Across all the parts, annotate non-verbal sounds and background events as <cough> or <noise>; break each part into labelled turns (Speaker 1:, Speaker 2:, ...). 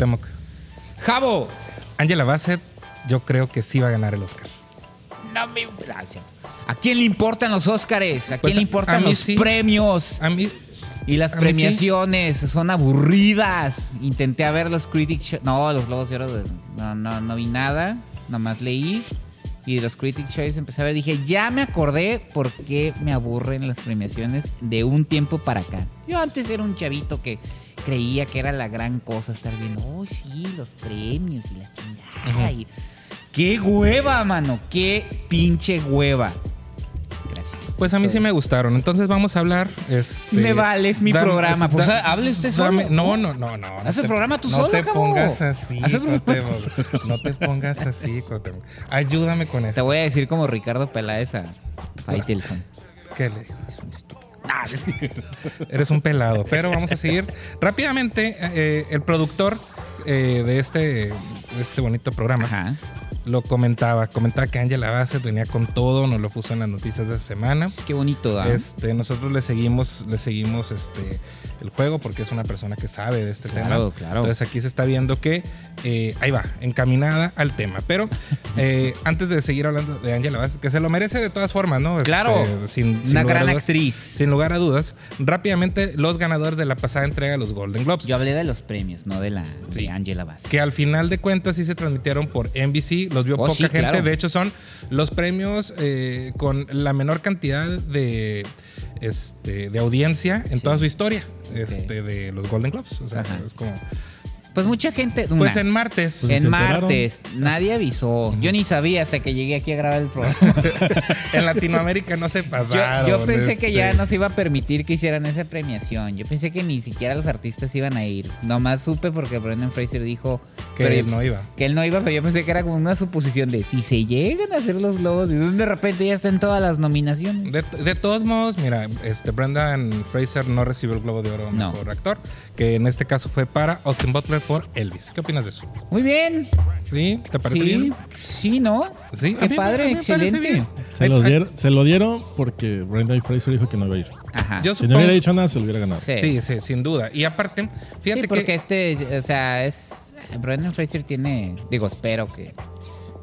Speaker 1: Cuauhtémoc.
Speaker 2: Javo.
Speaker 1: Angela Bassett, yo creo que sí va a ganar el Oscar.
Speaker 2: No me gracias. ¿A quién le importan los Óscares? ¿A quién
Speaker 1: Pues,
Speaker 2: le
Speaker 1: a
Speaker 2: importan los
Speaker 1: sí.
Speaker 2: premios?
Speaker 1: A mí,
Speaker 2: Y las
Speaker 1: sí.
Speaker 2: premiaciones son aburridas. Intenté a ver los Critic Choice. No, los Globos de Oro. No, no, no vi nada. Nomás leí. Y de los Critic Choice empecé a ver. Dije, ya me acordé por qué me aburren las premiaciones de un tiempo para acá. Yo antes era un chavito que creía que era la gran cosa estar viendo. Oh, sí, los premios y la chingada. Y- ¡Qué hueva, mano! ¡Qué pinche hueva! Gracias.
Speaker 1: pues a mí sí me gustaron. Entonces vamos a hablar. Este,
Speaker 2: Me vale, es mi programa. Pues, hable usted solo.
Speaker 1: No, no, no, no.
Speaker 2: Haz el
Speaker 1: te-
Speaker 2: programa tú
Speaker 1: no
Speaker 2: solo,
Speaker 1: te
Speaker 2: cabrón.
Speaker 1: pongas así,
Speaker 2: Haz el programa
Speaker 1: Cuauhtémoc. No te pongas así. Ayúdame con
Speaker 2: Te
Speaker 1: esto.
Speaker 2: voy a decir como Ricardo Peláez a Faitelson.
Speaker 1: ¿Qué le digo? Eres un pelado. Pero vamos a seguir rápidamente. eh, el productor eh, de este, de este bonito programa
Speaker 2: Ajá.
Speaker 1: Lo comentaba. Comentaba que Angela Bassett venía con todo, nos lo puso en las noticias de esta semana.
Speaker 2: Qué bonito, ¿ah?
Speaker 1: Este, nosotros le seguimos, le seguimos este, el juego porque es una persona que sabe de este
Speaker 2: Claro,
Speaker 1: tema.
Speaker 2: claro.
Speaker 1: Entonces aquí se está viendo que eh, ahí va, encaminada al tema. Pero <laughs> eh, antes de seguir hablando de Angela Bassett, que se lo merece de todas formas, ¿no? Este,
Speaker 2: Claro.
Speaker 1: sin, sin
Speaker 2: Una gran
Speaker 1: dudas.
Speaker 2: actriz.
Speaker 1: Sin lugar a dudas, rápidamente los ganadores de la pasada entrega de los Golden Globes.
Speaker 2: Yo hablé de los premios, no de la
Speaker 1: Sí.
Speaker 2: de Angela Bass.
Speaker 1: que al final de cuentas sí se transmitieron por NBC, los vio
Speaker 2: Oh,
Speaker 1: poca
Speaker 2: sí,
Speaker 1: gente,
Speaker 2: claro.
Speaker 1: de hecho son los premios eh, con la menor cantidad de, este, de audiencia en toda su historia este, de los Golden Globes. O sea,
Speaker 2: Ajá.
Speaker 1: es como...
Speaker 2: Pues mucha gente.
Speaker 1: Pues en martes.
Speaker 3: Pues
Speaker 2: en martes, nadie avisó. Yo ni sabía hasta que llegué aquí a grabar el programa. <laughs>
Speaker 1: en Latinoamérica no se pasaron.
Speaker 2: yo pensé que
Speaker 1: este,
Speaker 2: ya no se iba a permitir que hicieran esa premiación. Yo pensé que ni siquiera los artistas iban a ir. Nomás supe porque Brendan Fraser dijo
Speaker 1: Que
Speaker 2: pero-
Speaker 1: él no iba.
Speaker 2: que él no iba, pero yo pensé que era como una suposición de si se llegan a hacer los globos y de repente ya están todas las nominaciones.
Speaker 1: De, de todos modos, mira, este Brendan Fraser no recibió el Globo de Oro a
Speaker 2: No.
Speaker 1: Mejor Actor, que en este caso fue para Austin Butler por Elvis. ¿Qué opinas de eso?
Speaker 2: Muy bien.
Speaker 1: ¿Sí? ¿Te parece
Speaker 2: sí,
Speaker 1: bien?
Speaker 2: sí, ¿no?
Speaker 1: Sí, a
Speaker 2: Qué
Speaker 1: mí
Speaker 2: padre,
Speaker 1: a mí me parece
Speaker 2: excelente.
Speaker 1: bien.
Speaker 3: Se, los dieron, se lo dieron porque Brendan Fraser dijo que no iba a ir.
Speaker 2: Ajá.
Speaker 1: Yo
Speaker 3: Si no
Speaker 1: supongo-
Speaker 3: hubiera dicho nada, se lo hubiera ganado.
Speaker 2: sí.
Speaker 1: Sí, sí, sin duda. Y aparte, fíjate
Speaker 2: Sí, porque
Speaker 1: que
Speaker 2: este, o sea, es. Brendan Fraser tiene. Digo, espero que,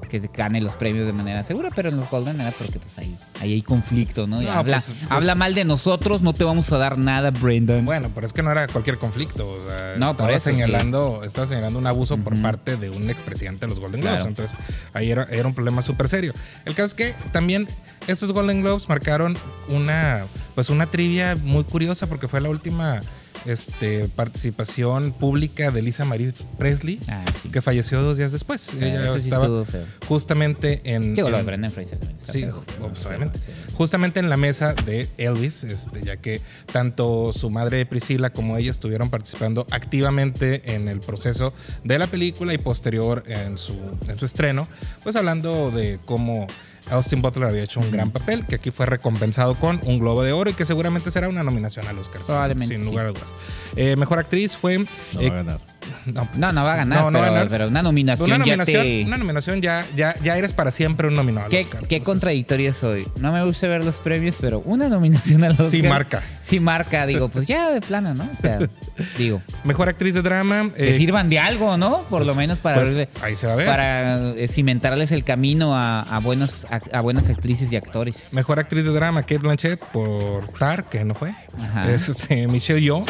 Speaker 2: que gane los premios de manera segura, pero en los Golden era porque pues ahí, ahí hay conflicto, ¿no? Y
Speaker 1: No,
Speaker 2: habla,
Speaker 1: pues, pues-
Speaker 2: habla mal de nosotros, no te vamos a dar nada, Brendan.
Speaker 1: Bueno, pero es que no era cualquier conflicto. O sea,
Speaker 2: No,
Speaker 1: estaba
Speaker 2: eso,
Speaker 1: señalando, estaba señalando un abuso por parte de un expresidente de los Golden
Speaker 2: Claro.
Speaker 1: Globes. Entonces, ahí era, era un problema súper serio. El caso es que también estos Golden Globes marcaron una, pues una trivia muy curiosa porque fue la última este, participación pública de Lisa Marie Presley,
Speaker 2: Ah, sí.
Speaker 1: que falleció dos días después.
Speaker 2: Ah,
Speaker 1: Ella
Speaker 2: sí
Speaker 1: estaba justamente en.
Speaker 2: Digo, lo de
Speaker 1: en-
Speaker 2: Brendan Fraser también. está
Speaker 1: Sí,
Speaker 2: feo.
Speaker 1: Justamente en la mesa de Elvis, este, ya que tanto su madre Priscila como ella estuvieron participando activamente en el proceso de la película y posterior en su, en su estreno, pues hablando de cómo Austin Butler había hecho un gran papel, que aquí fue recompensado con un Globo de Oro y que seguramente será una nominación al Oscar. sin-
Speaker 2: Probablemente,
Speaker 1: Sin
Speaker 2: sí.
Speaker 1: lugar a dudas. Eh, mejor actriz fue...
Speaker 3: No
Speaker 1: eh,
Speaker 3: va a ganar.
Speaker 1: No,
Speaker 2: No, no va a ganar,
Speaker 1: No, no
Speaker 2: pero,
Speaker 1: ganar.
Speaker 2: pero una nominación,
Speaker 1: una nominación,
Speaker 2: ya te...
Speaker 1: una nominación ya, ya, ya eres para siempre un nominado al
Speaker 2: ¿Qué,
Speaker 1: Oscar.
Speaker 2: qué
Speaker 1: Entonces,
Speaker 2: contradictorio soy? No me gusta ver los premios, pero una nominación al Oscar.
Speaker 1: Sí marca.
Speaker 2: Sí marca, digo, pues ya de plano, ¿no? O sea, <laughs> digo,
Speaker 1: Mejor actriz de drama.
Speaker 2: que
Speaker 1: eh,
Speaker 2: sirvan de algo, ¿no? Por lo menos para,
Speaker 1: pues, ahí se va a ver.
Speaker 2: para eh, cimentarles el camino a, a buenos, a, a buenas actrices y actores.
Speaker 1: Mejor actriz de drama, Kate Blanchett por Tar, que no fue.
Speaker 2: Ajá.
Speaker 1: Este, Michelle Yeoh,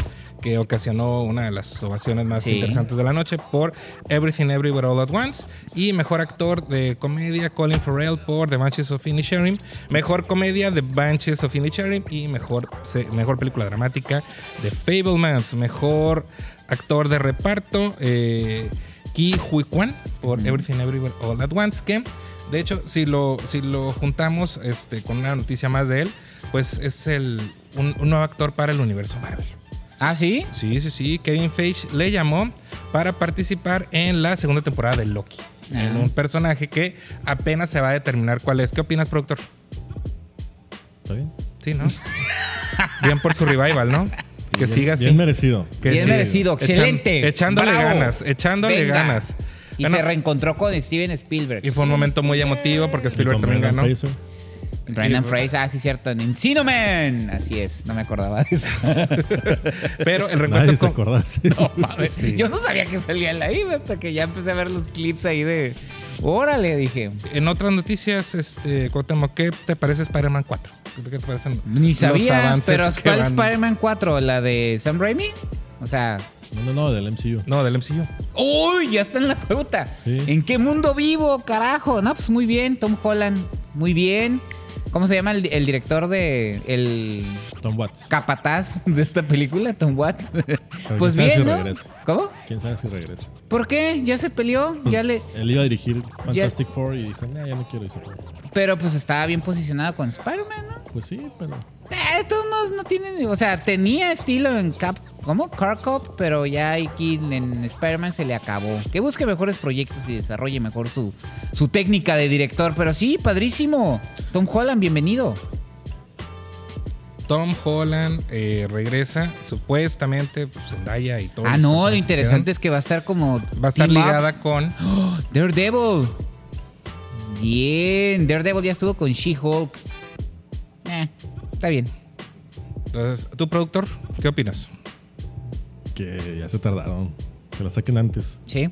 Speaker 1: que ocasionó una de las ovaciones más
Speaker 2: Sí.
Speaker 1: interesantes de la noche por Everything Everywhere All at Once. Y mejor actor de comedia, Colin Farrell por The Banshees of Inisherin. Mejor comedia, The Banshees of Inisherin. Y mejor, mejor película dramática, The Fablemans. Mejor actor de reparto, eh, Ki Hui Kwan por Everything Everywhere All at Once. Que, de hecho, si lo, si lo juntamos este, con una noticia más de él, pues es el, un, un nuevo actor para el universo Marvel.
Speaker 2: ¿Ah, sí?
Speaker 1: Sí, sí, sí. Kevin Feige le llamó para participar en la segunda temporada de Loki.
Speaker 2: Ah.
Speaker 1: En un personaje que apenas se va a determinar cuál es. ¿Qué opinas, productor?
Speaker 3: ¿Está bien?
Speaker 1: Sí, ¿no? <laughs> Bien por su revival, ¿no? Que
Speaker 3: Bien-
Speaker 1: siga así.
Speaker 3: Bien merecido.
Speaker 1: Que
Speaker 2: Bien merecido,
Speaker 1: Echan-
Speaker 2: excelente.
Speaker 1: echándole
Speaker 2: Bravo.
Speaker 1: ganas, echándole
Speaker 2: Venga.
Speaker 1: ganas.
Speaker 2: Y
Speaker 1: Bueno,
Speaker 2: se reencontró con Steven Spielberg.
Speaker 1: y fue un momento muy emotivo porque Spielberg también ganó.
Speaker 3: Fraser.
Speaker 2: Brandon Fraser, ah, sí, cierto, en Encino Man. Así es, no me acordaba de eso. <laughs>
Speaker 1: Pero el
Speaker 3: Nadie
Speaker 1: reencuentro
Speaker 3: se
Speaker 1: con,
Speaker 3: acordaba. sí. <laughs>
Speaker 2: No mames,
Speaker 1: Sí.
Speaker 2: Yo no sabía que salía en la IVA hasta que ya empecé a ver los clips ahí de. Órale, dije.
Speaker 1: En otras noticias, este, Cuauhtémoc, ¿qué te parece Spider-Man 4? ¿Qué te parecen
Speaker 2: Ni sabía, pero ¿cuál
Speaker 1: van-
Speaker 2: Spider-Man 4? ¿La de Sam Raimi? O sea,
Speaker 3: No, no, no, del MCU.
Speaker 1: No, del MCU.
Speaker 2: ¡Uy! Ya está en la fruta.
Speaker 3: Sí.
Speaker 2: ¿En qué mundo vivo, carajo? No, pues muy bien, Tom Holland. Muy bien. ¿Cómo se llama el, el director de. El
Speaker 3: Tom Watts.
Speaker 2: capataz de esta película, Tom Watts? <laughs> pues
Speaker 3: quién sabe
Speaker 2: bien,
Speaker 3: si
Speaker 2: ¿no?
Speaker 3: regresa.
Speaker 2: ¿Cómo?
Speaker 3: ¿Quién sabe si regresa?
Speaker 2: ¿Por qué? ¿Ya se peleó?
Speaker 3: Pues,
Speaker 2: ya le...
Speaker 3: Él iba a dirigir Fantastic Four y dijo, nah, ya no quiero eso.
Speaker 2: Pero pues estaba bien posicionado con Spider-Man, ¿no?
Speaker 3: Pues sí, pero...
Speaker 2: Eh, todos no tiene, o sea, tenía estilo en Cap, ¿cómo? Car Cop, pero ya aquí en Spider-Man se le acabó. Que busque mejores proyectos y desarrolle mejor su, su técnica de director. Pero sí, padrísimo. Tom Holland, bienvenido.
Speaker 1: Tom Holland eh, regresa, supuestamente, pues Zendaya y todo.
Speaker 2: Ah, no, lo interesante es que va a estar como...
Speaker 1: Va a estar
Speaker 2: up.
Speaker 1: ligada con...
Speaker 2: ¡Oh! <gasps> Daredevil. Bien, Daredevil ya estuvo con She-Hulk. Está bien.
Speaker 1: Entonces, ¿tu productor? ¿Qué opinas?
Speaker 3: Que ya se tardaron. Que lo saquen antes.
Speaker 2: Sí.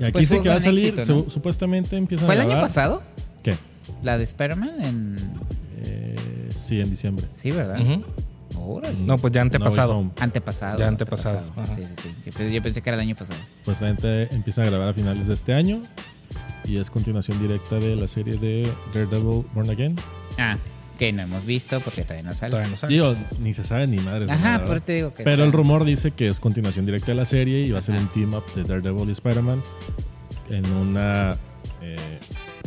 Speaker 3: Y aquí
Speaker 2: Pues
Speaker 3: dice
Speaker 2: fue
Speaker 3: que va a
Speaker 2: un
Speaker 3: salir,
Speaker 2: éxito, ¿no?
Speaker 3: su- supuestamente empiezan
Speaker 2: ¿Fue
Speaker 3: a
Speaker 2: el año
Speaker 3: grabar-
Speaker 2: pasado?
Speaker 3: ¿Qué?
Speaker 2: La de Spider-Man en...
Speaker 3: Eh, sí, en diciembre.
Speaker 2: Sí, ¿verdad?
Speaker 1: Ujú.
Speaker 2: Órale.
Speaker 1: No, pues ya
Speaker 3: No
Speaker 1: antepasado.
Speaker 3: Home.
Speaker 2: Antepasado.
Speaker 1: Ya antepasado, ajá.
Speaker 2: Sí, sí, sí. Yo pensé, yo pensé que era el año pasado.
Speaker 3: Pues la gente empieza a grabar a finales de este año. Y es continuación directa de la serie de Daredevil Born Again.
Speaker 2: Ah, que no hemos visto porque todavía no sale.
Speaker 1: Todavía no sabe.
Speaker 3: Digo, ni se sabe ni madres. de
Speaker 2: Ajá,
Speaker 3: nada,
Speaker 2: por te digo que.
Speaker 3: Pero el rumor dice que es continuación directa de la serie y va a ser un team up de Daredevil y Spider-Man en una eh,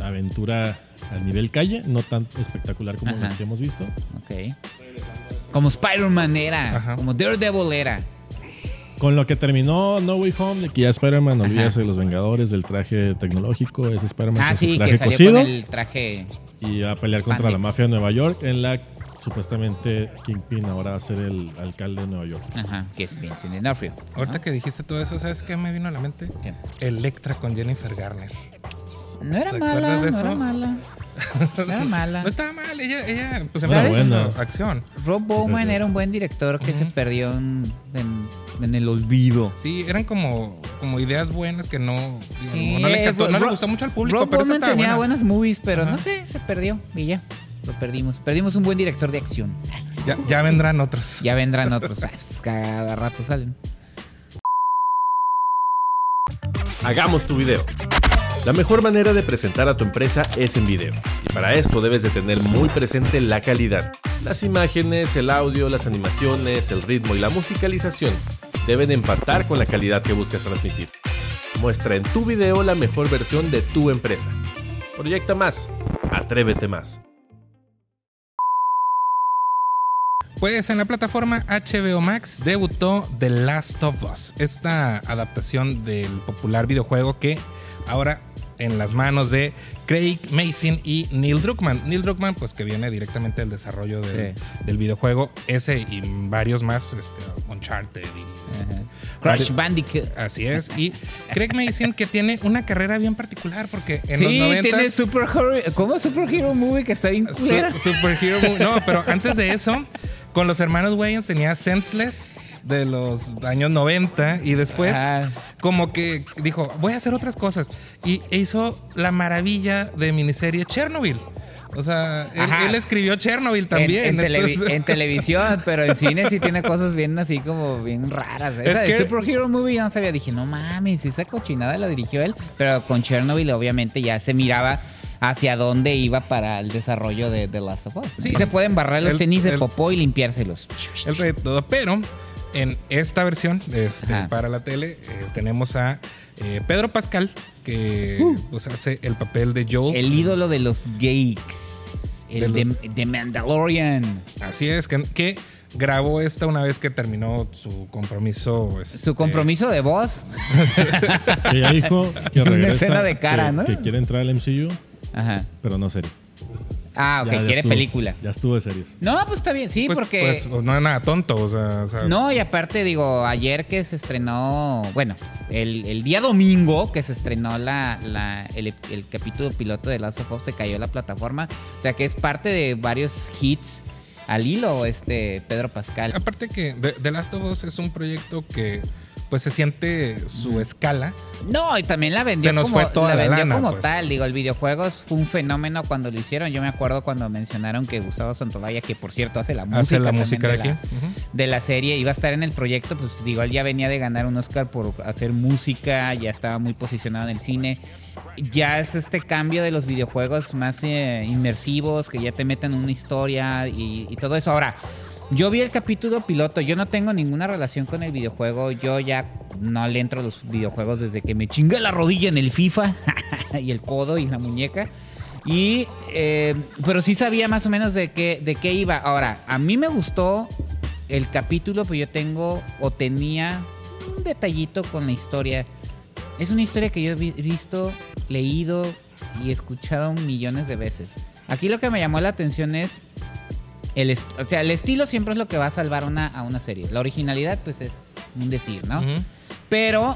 Speaker 3: aventura a nivel calle, no tan espectacular como las que hemos visto.
Speaker 2: Ok. Como Spider-Man era.
Speaker 1: Ajá.
Speaker 2: Como Daredevil era.
Speaker 3: Con lo que terminó No Way Home, de que ya Spider-Man, olvídase de los Vengadores, del traje tecnológico, es Spider-Man
Speaker 2: Ah,
Speaker 3: con su
Speaker 2: sí,
Speaker 3: traje
Speaker 2: que salió
Speaker 3: cosido
Speaker 2: con el traje.
Speaker 3: y va a pelear contra la mafia de Nueva York, en la supuestamente Kingpin ahora va a ser el alcalde de Nueva York.
Speaker 2: Ajá, que es Vincent D'Onofrio. ¿no?
Speaker 1: Ahorita que dijiste todo eso, ¿sabes qué me vino a la mente?
Speaker 2: ¿Qué?
Speaker 1: Electra con Jennifer Garner.
Speaker 2: No era
Speaker 1: ¿Te
Speaker 2: mala, no era mala. No era mala.
Speaker 1: No estaba mal, ella, ella pues
Speaker 2: ¿Sabes?
Speaker 1: empezó
Speaker 3: Buena.
Speaker 1: acción.
Speaker 2: Rob Bowman era un buen director que se perdió en, en- en el olvido.
Speaker 1: Sí, eran como, como ideas buenas que no,
Speaker 2: Sí,
Speaker 1: no, le,
Speaker 2: eh,
Speaker 1: encantó- no le gustó mucho al público,
Speaker 2: Rob
Speaker 1: pero esa
Speaker 2: tenía
Speaker 1: buena.
Speaker 2: buenas movies, pero
Speaker 1: Ajá.
Speaker 2: no sé, se perdió y ya. Lo perdimos. Perdimos un buen director de acción.
Speaker 1: Ya, ya vendrán otros.
Speaker 2: Ya vendrán <laughs> otros. Pues, Cada rato salen.
Speaker 4: Hagamos tu video. La mejor manera de presentar a tu empresa es en video. Y para esto debes de tener muy presente la calidad. Las imágenes, el audio, las animaciones, el ritmo y la musicalización deben empatar con la calidad que buscas transmitir. Muestra en tu video la mejor versión de tu empresa. Proyecta más. Atrévete más.
Speaker 1: Pues en la plataforma HBO Max debutó The Last of Us, esta adaptación del popular videojuego que ahora en las manos de Craig Mason y Neil Druckmann. Neil Druckmann, pues que viene directamente del desarrollo del,
Speaker 2: Sí.
Speaker 1: del videojuego, ese y varios más, este, Uncharted y.
Speaker 2: Crash Bandicoot.
Speaker 1: Así es. Y Craig Mason que tiene una carrera bien particular porque en
Speaker 2: sí,
Speaker 1: los 90
Speaker 2: tiene Super Hero. ¿Cómo Super Hero Movie que está bien?
Speaker 1: Superhero Movie. No, pero antes de eso, con los hermanos Wayans tenía Senseless de los años 90 y después
Speaker 2: Ah.
Speaker 1: como que dijo, voy a hacer otras cosas. Y hizo la maravilla de miniserie Chernobyl. O sea, él, él escribió Chernobyl también.
Speaker 2: En, televi-
Speaker 1: entonces-
Speaker 2: en <laughs> televisión, pero en cine sí tiene cosas bien así como bien raras. Esa
Speaker 1: Es
Speaker 2: de
Speaker 1: que-
Speaker 2: Super Hero Movie yo no sabía. Dije, no mames, esa cochinada la dirigió él. Pero con Chernobyl obviamente ya se miraba hacia dónde iba para el desarrollo de The Last of Us.
Speaker 1: Sí.
Speaker 2: Se pueden barrar los
Speaker 1: El-
Speaker 2: tenis de
Speaker 1: el-
Speaker 2: popó y limpiárselos.
Speaker 1: el rey de todo. Pero en esta versión este, para la tele eh, tenemos a eh, Pedro Pascal, que pues, hace el papel de Joel.
Speaker 2: Uh. El ídolo de los geeks. El
Speaker 1: De
Speaker 2: de,
Speaker 1: los-
Speaker 2: de Mandalorian.
Speaker 1: Así es, que, que grabó esta una vez que terminó su compromiso. este,
Speaker 2: Su compromiso de voz. <laughs>
Speaker 3: Que ya dijo que <laughs>
Speaker 2: Una
Speaker 3: regresa.
Speaker 2: escena de cara,
Speaker 3: que,
Speaker 2: ¿no?
Speaker 3: que quiere entrar al MCU,
Speaker 2: Ajá.
Speaker 3: pero no serio.
Speaker 2: Ah, ok,
Speaker 3: Ya- ya
Speaker 2: quiere
Speaker 3: estuvo.
Speaker 2: película.
Speaker 3: Ya estuvo de series.
Speaker 2: No, pues está bien, sí,
Speaker 1: Pues-
Speaker 2: porque...
Speaker 1: pues, no es nada tonto, o sea. o sea,
Speaker 2: No, y aparte, digo, ayer que se estrenó, bueno, el, el día domingo que se estrenó la, la- el, el capítulo piloto de Last of Us, se cayó la plataforma. O sea que es parte de varios hits al hilo, este Pedro Pascal.
Speaker 1: Aparte que The, The Last of Us es un proyecto que pues se siente su escala.
Speaker 2: No, y también la vendió
Speaker 1: Se nos
Speaker 2: como,
Speaker 1: fue toda
Speaker 2: la
Speaker 1: la
Speaker 2: vendió
Speaker 1: lana,
Speaker 2: como
Speaker 1: pues.
Speaker 2: tal. Digo, el videojuego fue un fenómeno cuando lo hicieron. Yo me acuerdo cuando mencionaron que Gustavo Santovalla, que por cierto hace la música,
Speaker 1: Hace la
Speaker 2: también
Speaker 1: música de
Speaker 2: la- de serie iba a estar en el proyecto, pues digo, él ya venía de ganar un Oscar por hacer música, ya estaba muy posicionado en el cine. Ya es este cambio de los videojuegos más eh, inmersivos, que ya te meten en una historia y, y todo eso. Ahora, yo vi el capítulo piloto, yo no tengo ninguna relación con el videojuego, yo ya no le entro a los videojuegos desde que me chingué la rodilla en el FIFA <laughs> y el codo y la muñeca. Y, eh, pero sí sabía más o menos de qué, de qué iba. Ahora, a mí me gustó el capítulo, pues yo tengo o tenía un detallito con la historia. Es una historia que yo he vi- visto, leído y escuchado millones de veces. Aquí lo que me llamó la atención es el, o sea, el estilo siempre es lo que va a salvar una, a una serie. La originalidad, pues es un decir, ¿no? Pero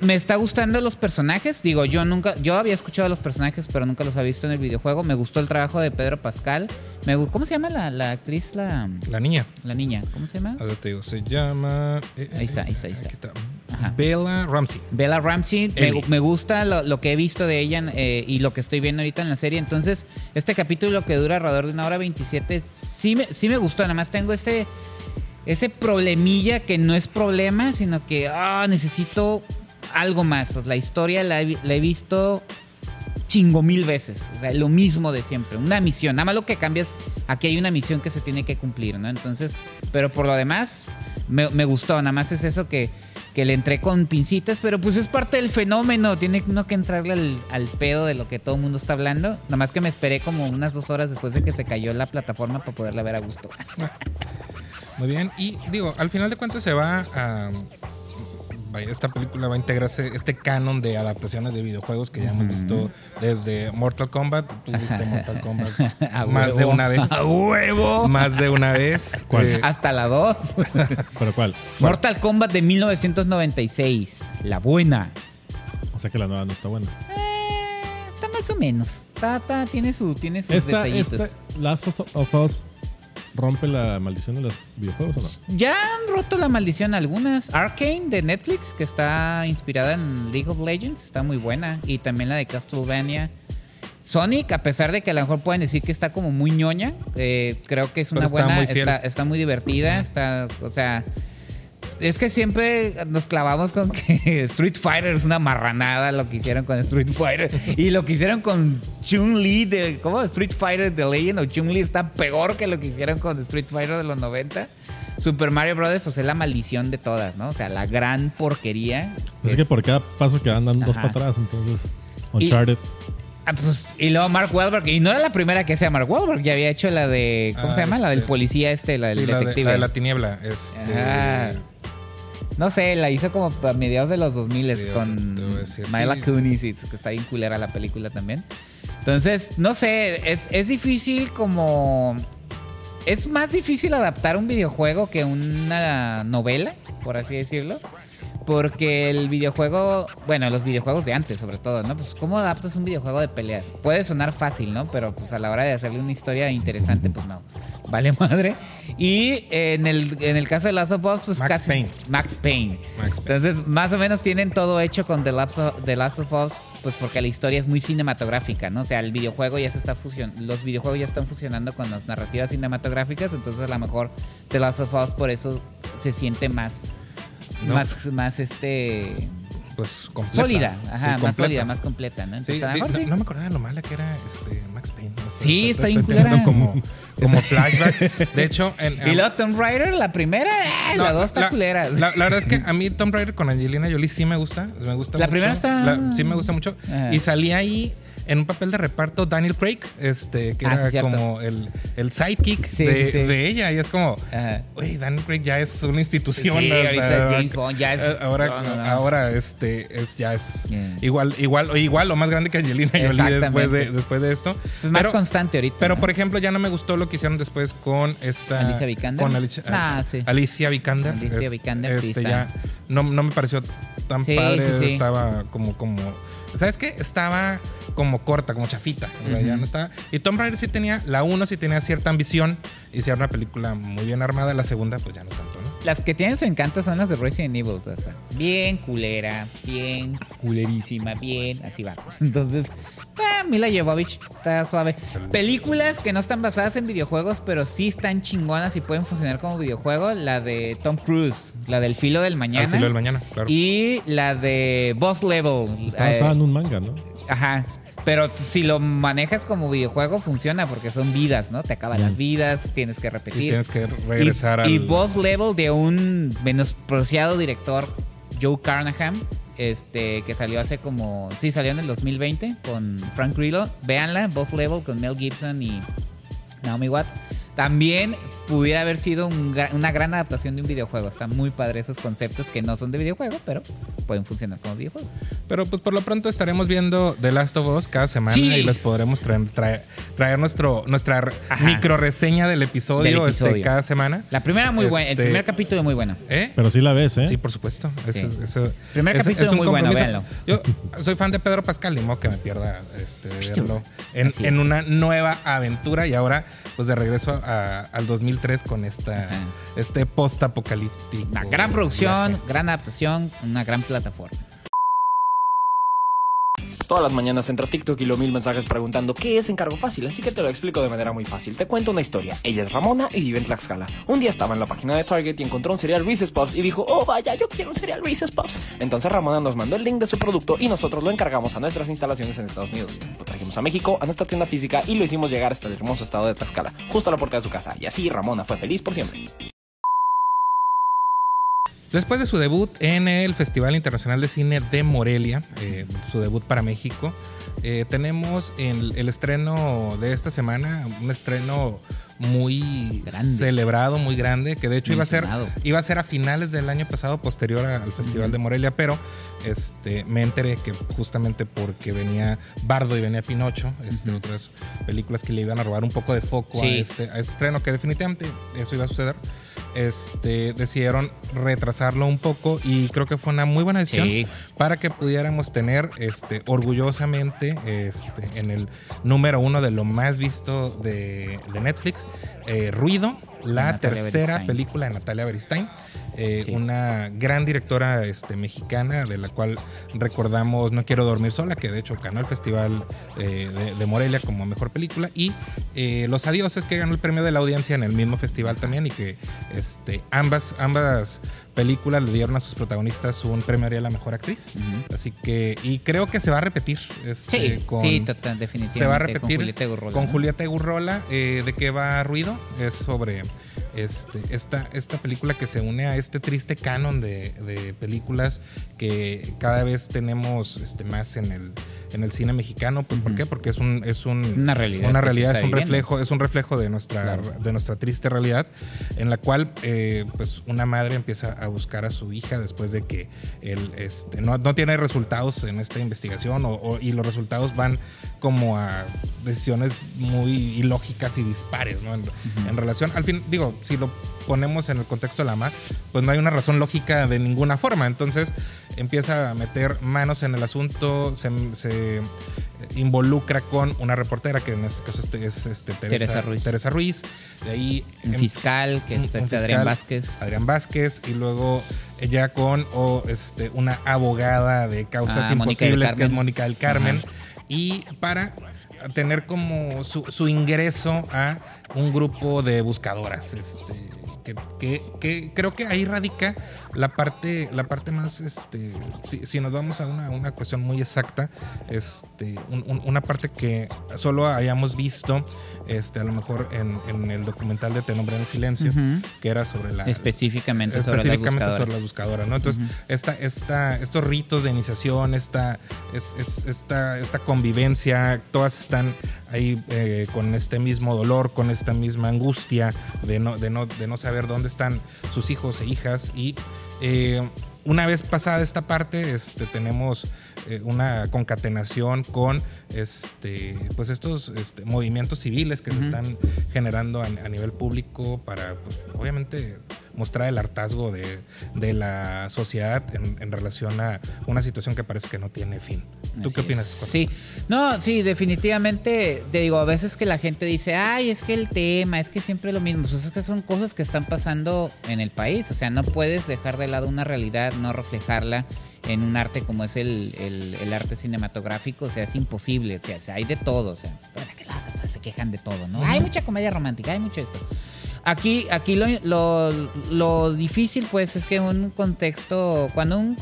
Speaker 2: me está gustando los personajes. Digo, yo nunca, yo había escuchado los personajes, pero nunca los había visto en el videojuego. Me gustó el trabajo de Pedro Pascal. Me, ¿Cómo se llama la, la actriz, la,
Speaker 1: La niña.
Speaker 2: la niña? ¿Cómo se llama?
Speaker 1: Ahora te digo, se llama. eh,
Speaker 2: Ahí está,
Speaker 1: eh,
Speaker 2: ahí está, ahí está.
Speaker 1: aquí
Speaker 2: Ajá.
Speaker 1: Bella Ramsey.
Speaker 2: Bella Ramsey, me, gusta lo, lo que he visto de ella eh, y lo que estoy viendo ahorita en la serie. Entonces, este capítulo que dura alrededor de una hora 27, sí me, sí me gustó. Nada más tengo ese, ese problemilla que no es problema, sino que ah, necesito algo más. La historia la, he- la he visto chingo mil veces. O sea, lo mismo de siempre. Una misión. Nada más lo que cambia es aquí hay una misión que se tiene que cumplir, ¿no? Entonces, pero por lo demás, me, me gustó. Nada más es eso que, que le entré con pincitas, pero pues es parte del fenómeno. Tiene uno que entrarle al, al pedo de lo que todo el mundo está hablando. Nada más que me esperé como unas dos horas después de que se cayó la plataforma para poderla ver a gusto.
Speaker 1: Muy bien. Y digo, al final de cuentas se va a. Esta película va a integrarse este canon de adaptaciones de videojuegos que ya hemos visto desde Mortal Kombat. Tú <laughs> viste Mortal Kombat
Speaker 2: A
Speaker 1: más
Speaker 2: huevo.
Speaker 1: de una vez.
Speaker 2: ¡A huevo!
Speaker 1: Más de una vez. <laughs>
Speaker 3: ¿Cuál?
Speaker 1: Eh,
Speaker 2: Hasta la 2. <laughs>
Speaker 3: ¿Pero cuál?
Speaker 2: Mortal Kombat de 1996. La buena.
Speaker 3: O sea que la nueva no está buena.
Speaker 2: Eh, está más o menos. Está, está- tiene, su, tiene sus
Speaker 3: Esta,
Speaker 2: detallitos.
Speaker 3: esta Last of Us rompe la maldición de los videojuegos o no?
Speaker 2: Ya han roto la maldición algunas. Arcane de Netflix, que está inspirada en League of Legends, está muy buena. Y también la de Castlevania. Sonic, a pesar de que a lo mejor pueden decir que está como muy ñoña, eh, creo que es una
Speaker 1: está
Speaker 2: buena,
Speaker 1: muy
Speaker 2: está muy divertida, está, o sea, es que siempre nos clavamos con que <laughs> Street Fighter es una marranada lo que hicieron con Street Fighter y lo que hicieron con Chun-Li de ¿cómo? Street Fighter The Legend o Chun-Li está peor que lo que hicieron con Street Fighter de los 90. Super Mario Bros. pues es la maldición de todas, ¿no? O sea, la gran porquería.
Speaker 3: Pues es
Speaker 2: es-
Speaker 3: que por cada paso que dan, dan dos para atrás, entonces.
Speaker 2: Y-
Speaker 3: Uncharted.
Speaker 2: Ah, pues, y luego Mark Wahlberg, y no era la primera que hacía Mark Wahlberg, ya había hecho la de, ¿cómo
Speaker 1: Ah,
Speaker 2: se llama? La del
Speaker 1: este-
Speaker 2: policía este, la del
Speaker 1: sí, la de,
Speaker 2: detective.
Speaker 1: la de la tiniebla. Este,
Speaker 2: Ah. No sé, la hizo como a mediados de los 2000
Speaker 1: Sí,
Speaker 2: con
Speaker 1: te voy a decir,
Speaker 2: Mila
Speaker 1: sí.
Speaker 2: Kunis, que está bien culera la película también. Entonces, no sé, es, es difícil como... Es más difícil adaptar un videojuego que una novela, por así decirlo. Porque el videojuego, bueno, los videojuegos de antes sobre todo, ¿no? Pues cómo adaptas un videojuego de peleas. Puede sonar fácil, ¿no? Pero pues a la hora de hacerle una historia interesante, pues no. Vale madre. Y en el, en el caso de Last of Us, pues
Speaker 1: Max
Speaker 2: casi...
Speaker 1: Payne.
Speaker 2: Max Payne.
Speaker 1: Max Payne.
Speaker 2: Entonces, más o menos tienen todo hecho con The Last, of, The Last of Us, pues porque la historia es muy cinematográfica, ¿no? O sea, el videojuego ya se está fusion los videojuegos ya están fusionando con las narrativas cinematográficas, entonces a lo mejor The Last of Us por eso se siente más,
Speaker 1: No.
Speaker 2: más, más este
Speaker 1: Pues completa.
Speaker 2: sólida,
Speaker 1: Sí,
Speaker 2: ajá, más sólida, más completa, ¿no?
Speaker 1: Sí,
Speaker 2: Entonces, a lo
Speaker 1: di-
Speaker 2: mejor
Speaker 1: no,
Speaker 2: sí.
Speaker 1: no me acordaba lo mala que era este Max Payne. O sea,
Speaker 2: Sí, está bien
Speaker 1: como, como flashbacks. De hecho, en, <laughs>
Speaker 2: Y luego Tomb Raider, la primera, eh,
Speaker 1: No,
Speaker 2: la dos está
Speaker 1: la,
Speaker 2: culera.
Speaker 1: La, la verdad es que a mí Tomb Raider con Angelina Jolie sí me gusta. Me gusta
Speaker 2: La
Speaker 1: mucho.
Speaker 2: primera está-
Speaker 1: La- sí me gusta mucho.
Speaker 2: Ajá.
Speaker 1: Y salí ahí en un papel de reparto Daniel Craig, este, que
Speaker 2: Ah,
Speaker 1: era
Speaker 2: sí,
Speaker 1: como el, el sidekick
Speaker 2: Sí,
Speaker 1: de,
Speaker 2: sí, sí.
Speaker 1: de ella. Y es como,
Speaker 2: Ajá.
Speaker 1: Güey, Daniel Craig ya es una institución.
Speaker 2: Sí,
Speaker 1: o sea,
Speaker 2: ahorita James Bond ya es-
Speaker 1: eh, Ahora,
Speaker 2: no, no, no.
Speaker 1: ahora este, es, ya es
Speaker 2: Yeah.
Speaker 1: igual, igual, o igual o más grande que Angelina Jolie después de, después de esto.
Speaker 2: Es más
Speaker 1: Pero-
Speaker 2: constante ahorita.
Speaker 1: pero, por ejemplo, ya no me gustó lo que hicieron después con esta.
Speaker 2: Alicia Vikander.
Speaker 1: Con Alicia,
Speaker 2: Ah, sí.
Speaker 1: Alicia Vikander.
Speaker 2: Alicia
Speaker 1: Es-
Speaker 2: Vikander,
Speaker 1: Este ya no, no me pareció tan padre. Estaba como, como. ¿Sabes qué? Estaba como corta, como chafita. O sea, ya no estaba. Y Tomb Raider sí tenía, la uno sí tenía cierta ambición. Y si era una película muy bien armada, la segunda, pues ya no tanto, ¿no?
Speaker 2: Las que tienen su encanto son las de Resident Evil. o sea, bien culera, bien culerísima, bien, así va. <laughs> Entonces, ah, Mila Jovovich está suave. Películas que no están basadas en videojuegos, pero sí están chingonas y pueden funcionar como videojuego. La de Tom Cruise, la del filo del mañana.
Speaker 1: Al filo del mañana, claro.
Speaker 2: Y la de Boss Level.
Speaker 3: Está
Speaker 2: eh,
Speaker 3: basada en un manga, ¿no?
Speaker 2: Ajá. Pero si lo manejas como videojuego, funciona porque son vidas, ¿no? Te acaban las vidas, tienes que
Speaker 1: Y
Speaker 2: repetir.
Speaker 1: tienes que regresar
Speaker 2: y,
Speaker 1: al.
Speaker 2: y boss level de un menospreciado director, Joe Carnahan, este, que salió hace como. Sí, salió en el 2020 con Frank Grillo. Véanla, boss level con Mel Gibson y Naomi Watts. También pudiera haber sido un una gran adaptación de un videojuego. Están muy padres esos conceptos que no son de videojuego, pero pueden funcionar como videojuego.
Speaker 1: Pero pues por lo pronto estaremos viendo The Last of Us cada semana
Speaker 2: Sí.
Speaker 1: y les podremos traer, traer, traer nuestro, nuestra
Speaker 2: Ajá.
Speaker 1: micro reseña del episodio,
Speaker 2: Del
Speaker 1: este, cada semana.
Speaker 2: La primera muy buena, el
Speaker 1: Este-
Speaker 2: primer capítulo muy bueno.
Speaker 1: ¿Eh?
Speaker 3: Pero sí la ves, ¿eh?
Speaker 1: Sí, por supuesto.
Speaker 2: Sí. Primer capítulo
Speaker 1: un
Speaker 2: muy bueno, véanlo.
Speaker 1: Yo soy fan de Pedro Pascal, ni modo que me pierda este, verlo en, en
Speaker 2: es.
Speaker 1: una nueva aventura y ahora pues de regreso a- al 2003 con esta,
Speaker 2: Ajá.
Speaker 1: este post-apocalíptico.
Speaker 2: Una gran producción,
Speaker 1: viaje.
Speaker 2: gran adaptación, una gran plataforma.
Speaker 5: Todas las mañanas entra TikTok y lo mil mensajes preguntando qué es encargo fácil, así que te lo explico de manera muy fácil. Te cuento una historia. Ella es Ramona y vive en Tlaxcala. Un día estaba en la página de Target y encontró un cereal Reese's Puffs y dijo, oh vaya, yo quiero un cereal Reese's Puffs. Entonces Ramona nos mandó el link de su producto y nosotros lo encargamos a nuestras instalaciones en Estados Unidos. Lo trajimos a México, a nuestra tienda física y lo hicimos llegar hasta el hermoso estado de Tlaxcala, justo a la puerta de su casa. Y así Ramona fue feliz por siempre.
Speaker 1: Después de su debut en el Festival Internacional de Cine de Morelia, eh, su debut para México, eh, tenemos el, el estreno de esta semana, un estreno muy
Speaker 2: Grande.
Speaker 1: celebrado, muy grande, que de hecho iba a ser iba a ser a finales del año pasado, posterior al Festival de Morelia, pero este me enteré que justamente porque venía Bardo y venía Pinocho, este, otras películas que le iban a robar un poco de foco a, este, a este estreno, que definitivamente eso iba a suceder. Este, decidieron retrasarlo un poco y creo que fue una muy buena decisión
Speaker 2: Sí.
Speaker 1: para que pudiéramos tener este, orgullosamente este, en el número uno de lo más visto de, de Netflix, eh, Ruido, la
Speaker 2: Natalia
Speaker 1: tercera
Speaker 2: Beristain.
Speaker 1: película de Natalia Beristain, eh,
Speaker 2: Sí.
Speaker 1: una gran directora este, mexicana de la cual recordamos No Quiero Dormir Sola, que de hecho ganó el Festival eh, de, de Morelia como mejor película, y eh, Los Adioses, que ganó el premio de la audiencia en el mismo festival también, y que este, ambas, ambas películas le dieron a sus protagonistas un premio Ariel a la mejor actriz. Así que, y creo que se va a repetir. este,
Speaker 2: Sí,
Speaker 1: con-
Speaker 2: sí, total, definitivamente.
Speaker 1: se va a repetir
Speaker 2: Con Julieta Gurrola.
Speaker 1: con
Speaker 2: ¿no?
Speaker 1: Julieta Gurrola. eh, ¿De qué va Ruido? Es sobre este, esta, esta película que se une a este triste canon de, de películas que cada vez tenemos este, más en el, en el cine mexicano. Pues, ¿Por qué? Porque es un, es un
Speaker 2: Una realidad
Speaker 1: una realidad, es un
Speaker 2: viviendo.
Speaker 1: reflejo, es un reflejo de nuestra,
Speaker 2: Claro.
Speaker 1: de nuestra triste realidad, en la cual eh, pues una madre empieza a buscar a su hija después de que él este, no, no tiene resultados en esta investigación o- o- y los resultados van como a decisiones muy ilógicas y dispares ¿no? en, en relación. Al fin, digo, si lo ponemos en el contexto de la mamá, pues no hay una razón lógica de ninguna forma. Entonces empieza a meter manos en el asunto, se, se involucra con una reportera que en este caso este- es este, Teresa,
Speaker 2: Teresa Ruiz.
Speaker 1: Teresa Ruiz. De ahí
Speaker 2: Un
Speaker 1: em-
Speaker 2: fiscal, que es
Speaker 1: un-
Speaker 2: este
Speaker 1: un
Speaker 2: Adrián Vázquez.
Speaker 1: Adrián Vázquez y luego ella con o, este, una abogada de causas
Speaker 2: Ah,
Speaker 1: imposibles que es. Mónica del Carmen y para tener como su, su ingreso a un grupo de buscadoras este, que, que- que creo que ahí radica la parte, la parte más, este, si, si nos vamos a una, una cuestión muy exacta, este, un- un- una parte que solo hayamos visto, este, a lo mejor en, en el documental de Te nombré en el silencio, que era sobre la
Speaker 2: Específicamente sobre
Speaker 1: específicamente sobre las buscadoras, ¿no? Entonces, esta, esta, estos ritos de iniciación, esta, es- es- esta, esta convivencia, todas están ahí eh, con este mismo dolor, con esta misma angustia de no, de no, de no saber dónde están sus hijos e hijas. Y eh, una vez pasada esta parte, este, tenemos eh, una concatenación con este, pues estos este, movimientos civiles que se están generando a, a nivel público para, pues, obviamente, mostrar el hartazgo de, de la sociedad en, en relación a una situación que parece que no tiene fin. ¿Tú
Speaker 2: Así
Speaker 1: qué
Speaker 2: es.
Speaker 1: opinas? Juan?
Speaker 2: Sí, no, sí, definitivamente, te digo, a veces que la gente dice, ay, es que el tema, es que siempre lo mismo, pues es que son cosas que están pasando en el país, o sea, no puedes dejar de lado una realidad, no reflejarla en un arte como es el, el- el arte cinematográfico, o sea, es imposible, o sea, hay de todo, o sea, se quejan de todo, ¿no? Hay mucha comedia romántica, hay mucho esto. Aquí, aquí lo, lo, lo difícil, pues, es que un contexto, cuando un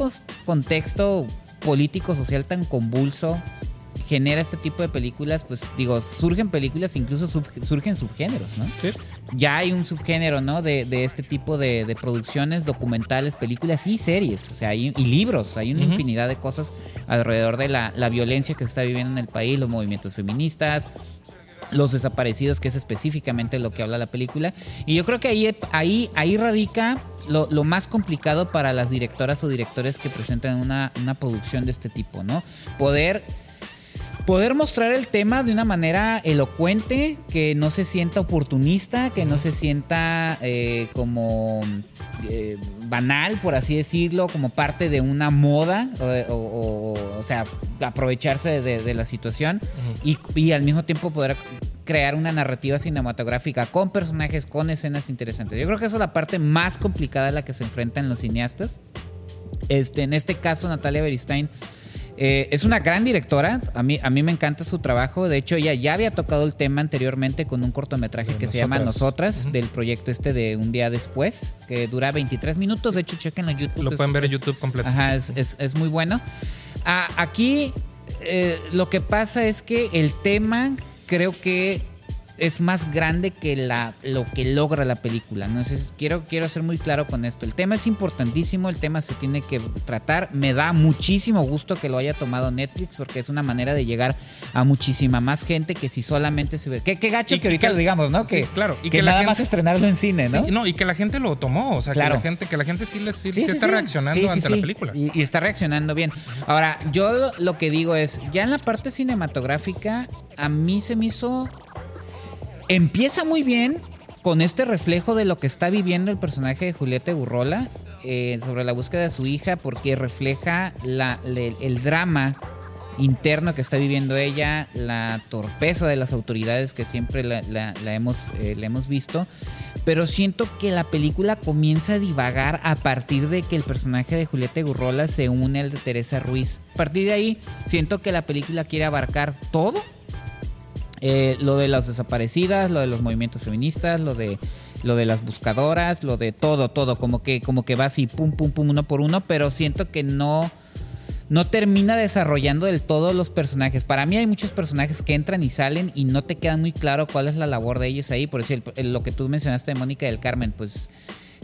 Speaker 2: contexto político, social tan convulso genera este tipo de películas, pues, digo, surgen películas, incluso sub- surgen subgéneros, ¿no?
Speaker 1: Sí.
Speaker 2: Ya hay un subgénero, ¿no? De, de este tipo de, de producciones, documentales, películas y series, o sea, hay- y libros, hay una infinidad de cosas alrededor de la, la violencia que se está viviendo en el país, los movimientos feministas, los desaparecidos, que es específicamente lo que habla la película. Y yo creo que ahí, ahí, ahí radica lo, lo más complicado para las directoras o directores que presentan una, una producción de este tipo, ¿no? Poder, poder mostrar el tema de una manera elocuente, que no se sienta oportunista, que no se sienta eh, como eh, banal, por así decirlo, como parte de una moda, o, o- o- o sea, aprovecharse de, de la situación y, y al mismo tiempo poder crear una narrativa cinematográfica con personajes, con escenas interesantes. Yo creo que esa es la parte más complicada a la que se enfrentan los cineastas. Este, en este caso, Natalia Beristain eh, es una gran directora. A mí, a mí me encanta su trabajo. De hecho, ella ya había tocado el tema anteriormente con un cortometraje que se llama
Speaker 1: Nosotras.
Speaker 2: Del proyecto este de Un Día Después, que dura 23 minutos. De hecho, chequen en YouTube.
Speaker 1: Lo
Speaker 2: es-
Speaker 1: pueden ver en YouTube completo.
Speaker 2: Ajá, es, es- es muy bueno. Ah, aquí eh, lo que pasa es que el tema creo que es más grande que la, lo que logra la película. ¿no? Entonces, quiero, quiero ser muy claro con esto. El tema es importantísimo, el tema se tiene que tratar. Me da muchísimo gusto que lo haya tomado Netflix porque es una manera de llegar a muchísima más gente que si solamente se ve... Qué, qué gacho
Speaker 1: Y-
Speaker 2: que ahorita
Speaker 1: que-
Speaker 2: lo digamos, ¿no?
Speaker 1: sí,
Speaker 2: Que,
Speaker 1: claro, y
Speaker 2: que,
Speaker 1: que
Speaker 2: nada
Speaker 1: gente-
Speaker 2: más estrenarlo en cine, ¿no?
Speaker 1: Sí, no, y que la gente lo tomó, o sea,
Speaker 2: Claro.
Speaker 1: que la gente, que la gente sí, les, sí,
Speaker 2: Sí,
Speaker 1: sí
Speaker 2: sí,
Speaker 1: está reaccionando ante la película.
Speaker 2: Y, y está reaccionando bien. Ahora, yo lo que digo es, ya en la parte cinematográfica, a mí se me hizo... Empieza muy bien con este reflejo de lo que está viviendo el personaje de Julieta Burrola eh, sobre la búsqueda de su hija, porque refleja el drama interno que está viviendo ella, la torpeza de las autoridades que siempre la hemos, eh, la hemos visto, pero siento que la película comienza a divagar a partir de que el personaje de Julieta Gurrola se une al de Teresa Ruiz. A partir de ahí, siento que la película quiere abarcar todo. Eh, lo de las desaparecidas, lo de los movimientos feministas, lo de lo de las buscadoras, lo de todo, todo, como que, como que va así, pum, pum, pum, uno por uno, pero siento que no, no termina desarrollando del todo los personajes. Para mí hay muchos personajes que entran y salen y no te queda muy claro cuál es la labor de ellos ahí. Por decir, lo que tú mencionaste de Mónica del Carmen, pues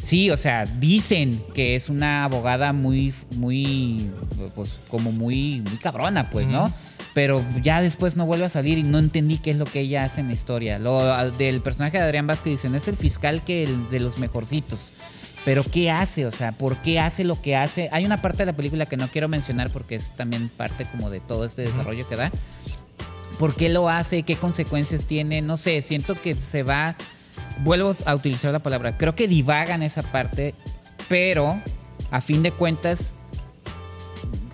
Speaker 2: sí, o sea, dicen que es una abogada muy, muy, pues como muy, muy cabrona, pues, ¿no? Pero ya después no vuelve a salir y no entendí qué es lo que ella hace en la historia. Lo del personaje de Adrián Vázquez dicen, es el fiscal que el de los mejorcitos. Pero ¿qué hace? O sea, ¿por qué hace lo que hace? Hay una parte de la película que no quiero mencionar porque es también parte como de todo este desarrollo que da. ¿Por qué lo hace? ¿Qué consecuencias tiene? No sé, siento que se va... Vuelvo a utilizar la palabra. Creo que divagan esa parte, pero a fin de cuentas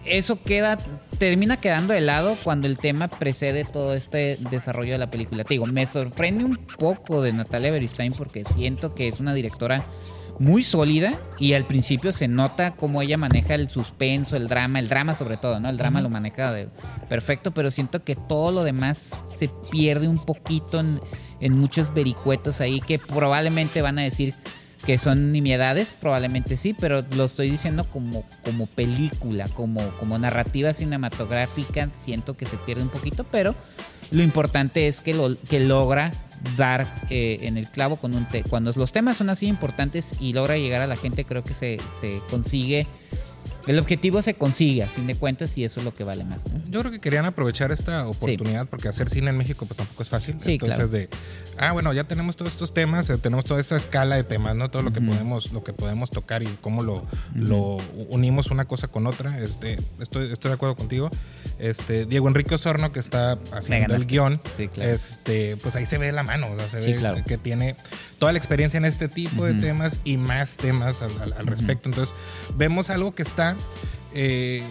Speaker 2: eso queda termina quedando de lado cuando el tema precede todo este desarrollo de la película. Te digo, me sorprende un poco de Natalia Beristain porque siento que es una directora muy sólida y al principio se nota cómo ella maneja el suspenso, el drama, el drama sobre todo, ¿no? El drama lo maneja de perfecto, pero siento que todo lo demás se pierde un poquito en, en muchos vericuetos ahí que probablemente van a decir que son nimiedades, probablemente sí, pero lo estoy diciendo como, como película, como, como narrativa cinematográfica, siento que se pierde un poquito, pero lo importante es que, lo, que logra dar eh, en el clavo con un te- cuando los temas son así importantes y logra llegar a la gente, creo que se, se consigue, el objetivo se consigue a fin de cuentas y eso es lo que vale más. ¿no?
Speaker 1: Yo creo que querían aprovechar esta oportunidad porque hacer cine en México pues tampoco es fácil.
Speaker 2: Sí,
Speaker 1: Entonces
Speaker 2: claro.
Speaker 1: de, ah, bueno, ya tenemos todos estos temas, eh, tenemos toda esta escala de temas, ¿no? Todo lo que podemos lo que podemos tocar y cómo lo, lo unimos una cosa con otra. Este, estoy, estoy de acuerdo contigo. Este, Diego Enrique Osorno que está haciendo el guion,
Speaker 2: Sí, claro.
Speaker 1: este, pues ahí se ve la mano, o sea, se
Speaker 2: Sí,
Speaker 1: ve
Speaker 2: claro.
Speaker 1: que tiene toda la experiencia en este tipo de
Speaker 2: Ujú.
Speaker 1: temas y más temas al, al- al respecto. Entonces, vemos algo que está eh,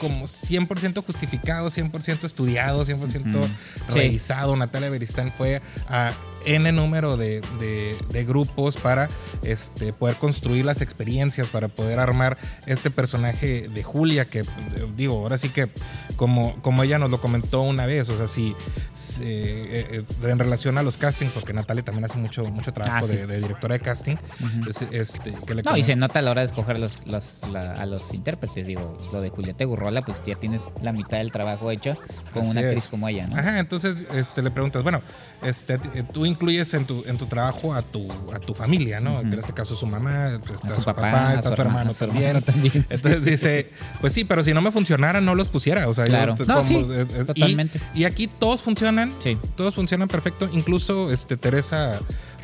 Speaker 1: como 100% justificado, 100% estudiado, 100%
Speaker 2: Ujú. Sí.
Speaker 1: revisado. Natalia Beristán fue a N número de, de- de grupos para este, poder construir las experiencias, para poder armar este personaje de Julia, que digo, ahora sí que como, como ella nos lo comentó una vez, o sea, si, si, eh, eh, en relación a los castings, porque Natalia también hace mucho, mucho trabajo
Speaker 2: Ah, sí.
Speaker 1: de, de directora de casting, es- este, que le
Speaker 2: No, y se nota a la hora de escoger los, los- la- a los intérpretes. Digo, lo de Julieta Gurrola, pues ya tienes la mitad del trabajo hecho con
Speaker 1: Así
Speaker 2: una actriz
Speaker 1: es.
Speaker 2: como ella, ¿no?
Speaker 1: Ajá, entonces este, le preguntas, bueno, este, eh, tú incluyes en tu, en tu trabajo a tu, a tu familia, ¿no?
Speaker 2: Ujú.
Speaker 1: En este caso su mamá, está su,
Speaker 2: su
Speaker 1: papá,
Speaker 2: papá,
Speaker 1: está
Speaker 2: su
Speaker 1: hermano,
Speaker 2: hermano, <laughs>
Speaker 1: también. Entonces dice, pues sí, pero si no me funcionara, no los pusiera. O sea, yo
Speaker 2: Claro.
Speaker 1: t-
Speaker 2: No, sí,
Speaker 1: es- es- y-
Speaker 2: totalmente.
Speaker 1: Y, aquí todos funcionan,
Speaker 2: Sí.
Speaker 1: todos funcionan perfecto. Incluso este, Teresa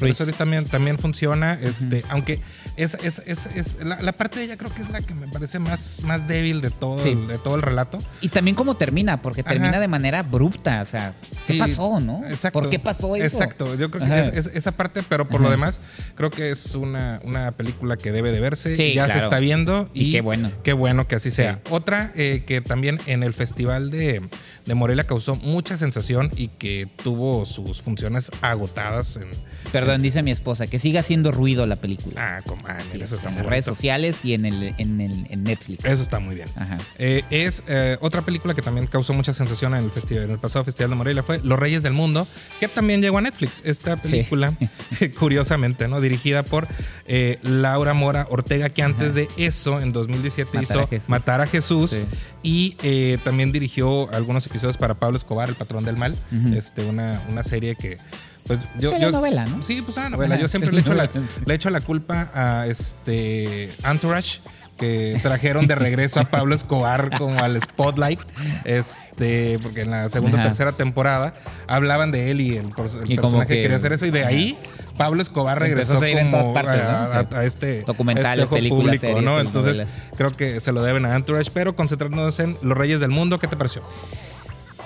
Speaker 2: Ruiz.
Speaker 1: Teresa Ruiz también, también funciona, este, aunque es, es, es, es- la, la parte de ella creo que es la que me parece más, más débil de todo,
Speaker 2: Sí.
Speaker 1: el, de todo el relato.
Speaker 2: Y también cómo termina, porque
Speaker 1: Ajá.
Speaker 2: termina de manera abrupta. O sea, ¿qué
Speaker 1: Sí,
Speaker 2: pasó, no?
Speaker 1: Exacto.
Speaker 2: ¿Por qué pasó eso?
Speaker 1: Exacto. Yo creo que es, es- esa parte, pero por
Speaker 2: Ajá.
Speaker 1: lo demás, creo que es una, una película que debe de verse.
Speaker 2: Sí,
Speaker 1: ya se está viendo. Y,
Speaker 2: Y qué bueno.
Speaker 1: Qué bueno que así sea. Otra eh, que también en el festival de, de Morelia causó mucha sensación y que tuvo sus funciones agotadas en.
Speaker 2: Perdón, dice mi esposa, que siga haciendo ruido la película.
Speaker 1: Ah, como,
Speaker 2: Sí,
Speaker 1: eso está
Speaker 2: en
Speaker 1: muy
Speaker 2: las redes
Speaker 1: bonito.
Speaker 2: sociales y en, el, en, el, en Netflix.
Speaker 1: Eso está muy bien.
Speaker 2: Ajá.
Speaker 1: Eh, es eh, otra película que también causó mucha sensación en el festival, en el pasado Festival de Morelia fue Los Reyes del Mundo, que también llegó a Netflix. Esta película, <laughs> <laughs> curiosamente, ¿no? Dirigida por eh, Laura Mora Ortega, que antes de eso, en 2017,
Speaker 2: Matar a
Speaker 1: hizo
Speaker 2: Jesús.
Speaker 1: Matar a Jesús.
Speaker 2: Sí.
Speaker 1: Y también dirigió algunos episodios para Pablo Escobar, El Patrón del Mal. Este, una, una serie que. Pues yo, yo-
Speaker 2: Telenovela, ¿no?
Speaker 1: Sí, pues una novela.
Speaker 2: Ajá,
Speaker 1: Yo siempre le echo, la, le echo la culpa a este Entourage que trajeron de regreso a Pablo Escobar como al Spotlight, este, porque en la segunda o tercera temporada hablaban de él y el, pers- el
Speaker 2: Y como
Speaker 1: personaje
Speaker 2: que-
Speaker 1: quería hacer eso y de ahí Pablo Escobar regresó
Speaker 2: a en
Speaker 1: como
Speaker 2: todas partes, ¿no?
Speaker 1: a, a-
Speaker 2: Sí.
Speaker 1: a este
Speaker 2: Documentales,
Speaker 1: este
Speaker 2: películas,
Speaker 1: público,
Speaker 2: series,
Speaker 1: ¿no? Entonces creo que se lo deben a Entourage, pero concentrándonos en Los Reyes del Mundo, ¿qué te pareció?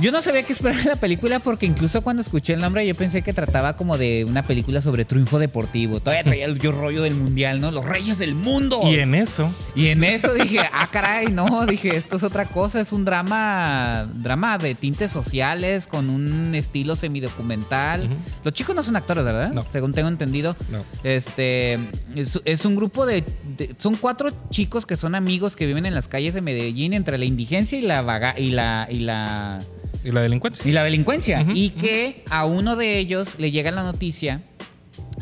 Speaker 2: Yo no sabía qué esperar de la película porque incluso cuando escuché el nombre yo pensé que trataba como de una película sobre triunfo deportivo. Todavía traía el yo rollo del mundial, ¿no? Los reyes del mundo.
Speaker 1: Y en eso,
Speaker 2: Y en eso dije, ah, caray, no, dije, esto es otra cosa, es un drama, drama de tintes sociales, con un estilo semidocumental.
Speaker 1: Ujú.
Speaker 2: Los chicos no son actores, ¿verdad?
Speaker 1: No.
Speaker 2: Según tengo entendido.
Speaker 1: No.
Speaker 2: Este, es, es un grupo de, de- son cuatro chicos que son amigos que viven en las calles de Medellín entre la indigencia y la vaga, y la, y la,
Speaker 1: y la delincuencia.
Speaker 2: y la delincuencia. Y que a uno de ellos le llega la noticia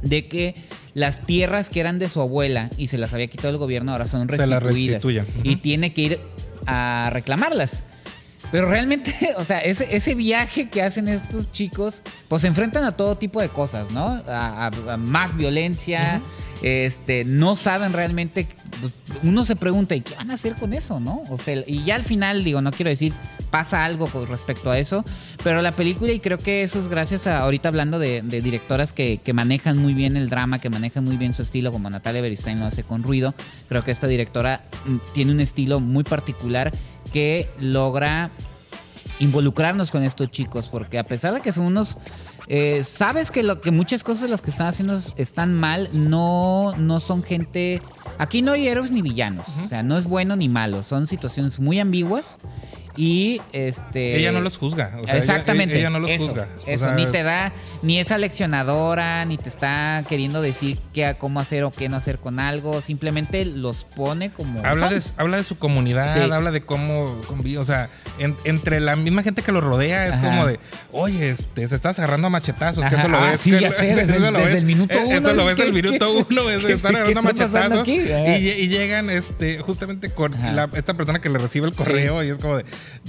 Speaker 2: de que las tierras que eran de su abuela y se las había quitado el gobierno ahora son
Speaker 1: Se las
Speaker 2: restituidas.
Speaker 1: restituyen. Ujú.
Speaker 2: Y tiene que ir a reclamarlas. Pero realmente, <laughs> o sea, ese, ese viaje que hacen estos chicos, pues se enfrentan a todo tipo de cosas, ¿no? A, a- a más violencia, este, no saben realmente, pues, uno se pregunta, ¿y qué van a hacer con eso, no? O sea, y ya al final, digo, no quiero decir, pasa algo con respecto a eso, pero la película, y creo que eso es gracias a, ahorita hablando de, de directoras que, que manejan muy bien el drama, que manejan muy bien su estilo, como Natalia Beristain lo hace con ruido, creo que esta directora mm, tiene un estilo muy particular que logra involucrarnos con estos chicos, porque a pesar de que son unos... eh, sabes que, lo, que muchas cosas de las que están haciendo están mal, no, no son gente... Aquí no hay héroes ni villanos, o sea, no es bueno ni malo, son situaciones muy ambiguas Y este.
Speaker 1: Ella no los juzga. o sea, ella-
Speaker 2: Exactamente.
Speaker 1: Ella, no los
Speaker 2: eso,
Speaker 1: juzga. O
Speaker 2: Eso,
Speaker 1: sea,
Speaker 2: ni te da, ni es aleccionadora, ni te está queriendo decir qué, cómo hacer o qué no hacer con algo. Simplemente los pone como.
Speaker 1: Habla de, habla de su comunidad,
Speaker 2: Sí.
Speaker 1: habla de cómo o sea, en- entre la misma gente que lo rodea es
Speaker 2: Ajá.
Speaker 1: como de, oye, este, se estás agarrando a machetazos, que
Speaker 2: Ajá,
Speaker 1: eso lo
Speaker 2: ah,
Speaker 1: ves.
Speaker 2: sí,
Speaker 1: que-
Speaker 2: ya sé, <laughs> desde
Speaker 1: eso
Speaker 2: el-
Speaker 1: lo
Speaker 2: desde
Speaker 1: ves-
Speaker 2: el minuto
Speaker 1: eh,
Speaker 2: uno,
Speaker 1: Eso lo
Speaker 2: es
Speaker 1: ves
Speaker 2: que-
Speaker 1: del minuto <laughs> uno, es,
Speaker 2: ¿qué-
Speaker 1: están agarrando a machetazos y, y llegan este, justamente con la- esta persona que le recibe el correo y es como de,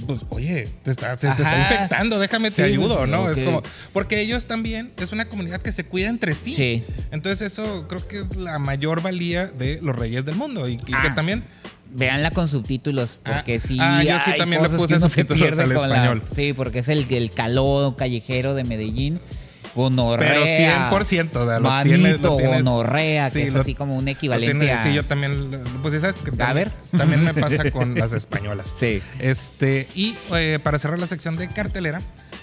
Speaker 1: pues, oye, te está, te está infectando, déjame te ayudo,
Speaker 2: pues,
Speaker 1: ¿no? Es como, porque ellos también, es una comunidad que se cuida entre sí.
Speaker 2: Sí.
Speaker 1: Entonces eso creo que es la mayor valía de los reyes del mundo y, y que
Speaker 2: Ah.
Speaker 1: también
Speaker 2: Veanla con subtítulos, porque
Speaker 1: Ah,
Speaker 2: sí.
Speaker 1: ah, yo sí
Speaker 2: hay
Speaker 1: también le puse subtítulos al
Speaker 2: la-
Speaker 1: español.
Speaker 2: sí, porque es el, el calor callejero de Medellín. Gonorrea.
Speaker 1: Pero 100%, o sea, lo
Speaker 2: manito,
Speaker 1: tienes- lo tienes-
Speaker 2: gonorrea,
Speaker 1: sí,
Speaker 2: que es
Speaker 1: lo-
Speaker 2: así como un equivalente a...
Speaker 1: Sí, yo también. Pues sabes que también, me pasa con las españolas. <laughs>
Speaker 2: Sí.
Speaker 1: Este, y eh, para cerrar la sección de cartelera,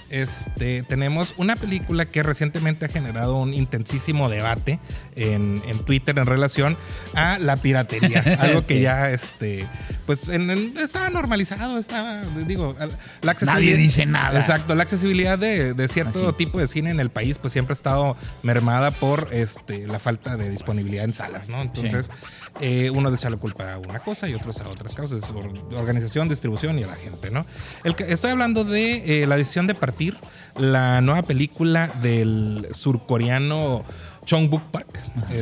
Speaker 1: este, tenemos una película que recientemente ha generado un intensísimo debate en, en Twitter en relación a la piratería. <laughs> algo que
Speaker 2: Sí.
Speaker 1: ya, este, pues, en- normalizado, estaba, digo, la accesibilidad.
Speaker 2: Nadie dice nada.
Speaker 1: Exacto, la accesibilidad de, de cierto
Speaker 2: Así.
Speaker 1: tipo de cine en el país, pues siempre ha estado mermada por este, la falta de disponibilidad en salas, ¿no? Entonces, eh, uno le echa la culpa a una cosa y otros a otras causas, or- organización, distribución y a la gente, ¿no? El que- estoy hablando de eh, La decisión de partir, la nueva película del surcoreano Chong Buk Park.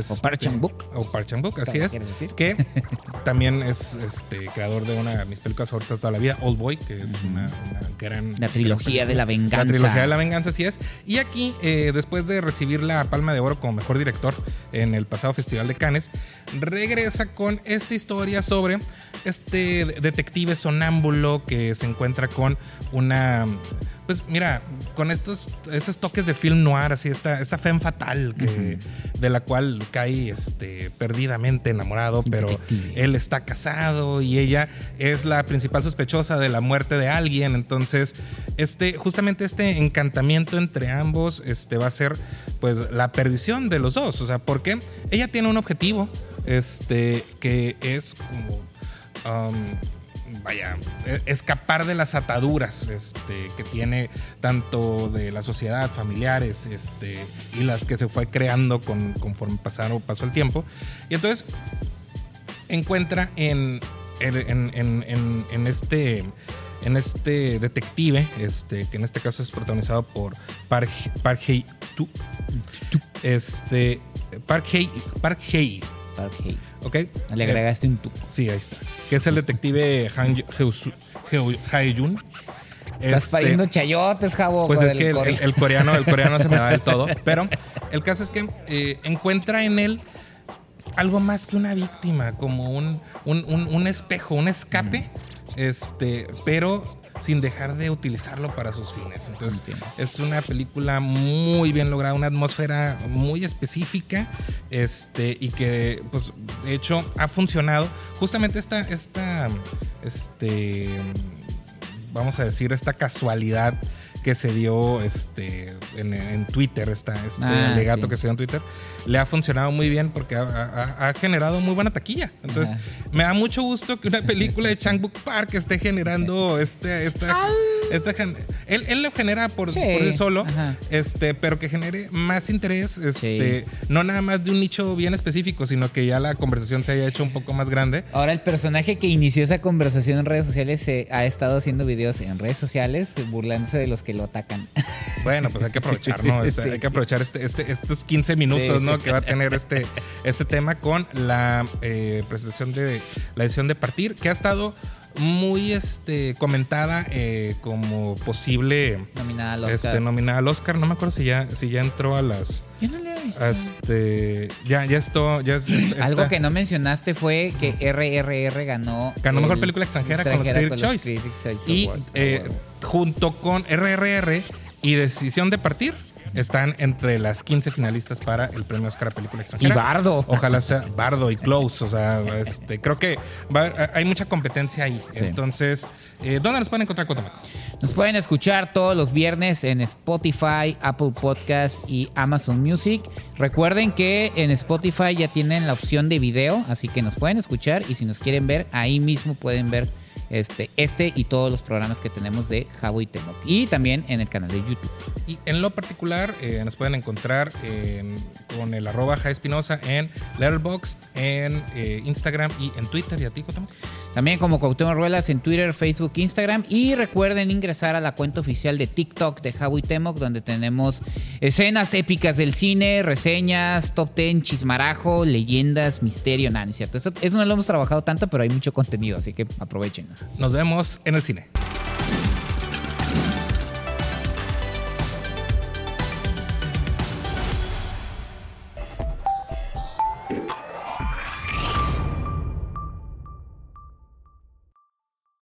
Speaker 2: o Park Chan-wook.
Speaker 1: O Park Chan-wook, así
Speaker 2: ¿Cómo
Speaker 1: es.
Speaker 2: quieres decir?
Speaker 1: Que <laughs> también es este, creador de una de mis películas favoritas de toda la vida, Old Boy, que es una, una gran...
Speaker 2: La trilogía
Speaker 1: gran
Speaker 2: de la venganza.
Speaker 1: La trilogía de la venganza, así es. Y aquí, eh, después de recibir la Palma de Oro como mejor director en el pasado Festival de Cannes, regresa con esta historia sobre este detective sonámbulo que se encuentra con una. Pues mira, con estos esos toques de film noir, así, esta, esta femme fatal que, de la cual cae este, perdidamente enamorado, pero
Speaker 2: Detective.
Speaker 1: él está casado y ella es la principal sospechosa de la muerte de alguien. Entonces, este, justamente este encantamiento entre ambos este, va a ser pues la perdición de los dos. O sea, porque ella tiene un objetivo este, que es como. um, vaya, e- escapar de las ataduras este, que tiene tanto de la sociedad, familiares, este, y las que se fue creando con, conforme pasaron, pasó el tiempo. Y entonces encuentra en, en, en- este en este detective, este, que en este caso es protagonizado por Park, Park Hae Tu, este, Park Hae, Park Hae,
Speaker 2: Park Hae.
Speaker 1: ¿Ok?
Speaker 2: Le agregaste un tu.
Speaker 1: Sí, ahí está. Que es el detective Han Hae-jun.
Speaker 2: Estás
Speaker 1: Este,
Speaker 2: pariendo chayotes, Jabo.
Speaker 1: pues es que el, el- el coreano, el coreano se me da del <laughs> todo. Pero el caso es que eh, encuentra en él algo más que una víctima, como un, un, un- un espejo, un escape, este, pero sin dejar de utilizarlo para sus fines. Entonces,
Speaker 2: Entiendo.
Speaker 1: es una película muy bien lograda, una atmósfera muy específica, este, y que, pues, de hecho, ha funcionado. Justamente esta, esta, este, vamos a decir, esta casualidad que se dio este, en, en Twitter, esta, este
Speaker 2: Ah, sí.
Speaker 1: que se dio en Twitter, le ha funcionado muy bien porque ha, ha- ha generado muy buena taquilla. Entonces,
Speaker 2: Ajá.
Speaker 1: me da mucho gusto que una película de Chang Book Park esté generando este, esta, esta él, él lo genera por
Speaker 2: Sí,
Speaker 1: por sí solo,
Speaker 2: ajá.
Speaker 1: este, pero que genere más interés, este, no nada más de un nicho bien específico, sino que ya la conversación se haya hecho un poco más grande.
Speaker 2: Ahora el personaje que inició esa conversación en redes sociales se ha estado haciendo videos en redes sociales burlándose de los que lo atacan. <laughs>
Speaker 1: Bueno, pues hay que aprovechar, ¿no?
Speaker 2: Sí.
Speaker 1: Hay que aprovechar este, este, estos 15 minutos. ¿no? Que va a tener este, este tema con la eh, presentación de la edición de Partir, que ha estado muy este, comentada eh, como posible
Speaker 2: Nominada al Oscar.
Speaker 1: este, nominada al Oscar. No me acuerdo si ya, si ya entró a las.
Speaker 2: Yo no le he visto.
Speaker 1: Este, ya, ya esto. Ya es- está-
Speaker 2: Algo que no mencionaste fue que RRR ganó.
Speaker 1: Ganó mejor
Speaker 2: el-
Speaker 1: película extranjera con los Critics' Choice.
Speaker 2: Critics'
Speaker 1: Y eh, junto con RRR y Decisión de Partir, están entre las 15 finalistas para el premio Oscar a Película
Speaker 2: y
Speaker 1: Extranjera.
Speaker 2: Bardo.
Speaker 1: Ojalá sea Bardo y Close. O sea, este, creo que va hay mucha competencia ahí.
Speaker 2: Sí.
Speaker 1: Entonces, eh, ¿dónde nos pueden encontrar, Cotomaco?
Speaker 2: Nos pueden escuchar todos los viernes en Spotify, Apple Podcast y Amazon Music. Recuerden que en Spotify ya tienen la opción de video, así que nos pueden escuchar y si nos quieren ver, ahí mismo pueden ver este, este y todos los programas que tenemos de Jabo y Temoc. Y también en el canal de YouTube.
Speaker 1: Y en lo particular, eh, nos pueden encontrar en- con el arroba Espinosa en Letterboxd, en eh, Instagram y en Twitter. ¿Y a ti, Cuauhtémoc?
Speaker 2: También como Cuauhtémoc Ruelas en Twitter, Facebook, Instagram. Y recuerden ingresar a la cuenta oficial de TikTok de y Temoc, donde tenemos escenas épicas del cine, reseñas, top 10, chismarajo, leyendas, misterio. Nada, es cierto. Eso, eso no lo hemos trabajado tanto, pero hay mucho contenido, así que aprovechen.
Speaker 1: Nos vemos en el cine.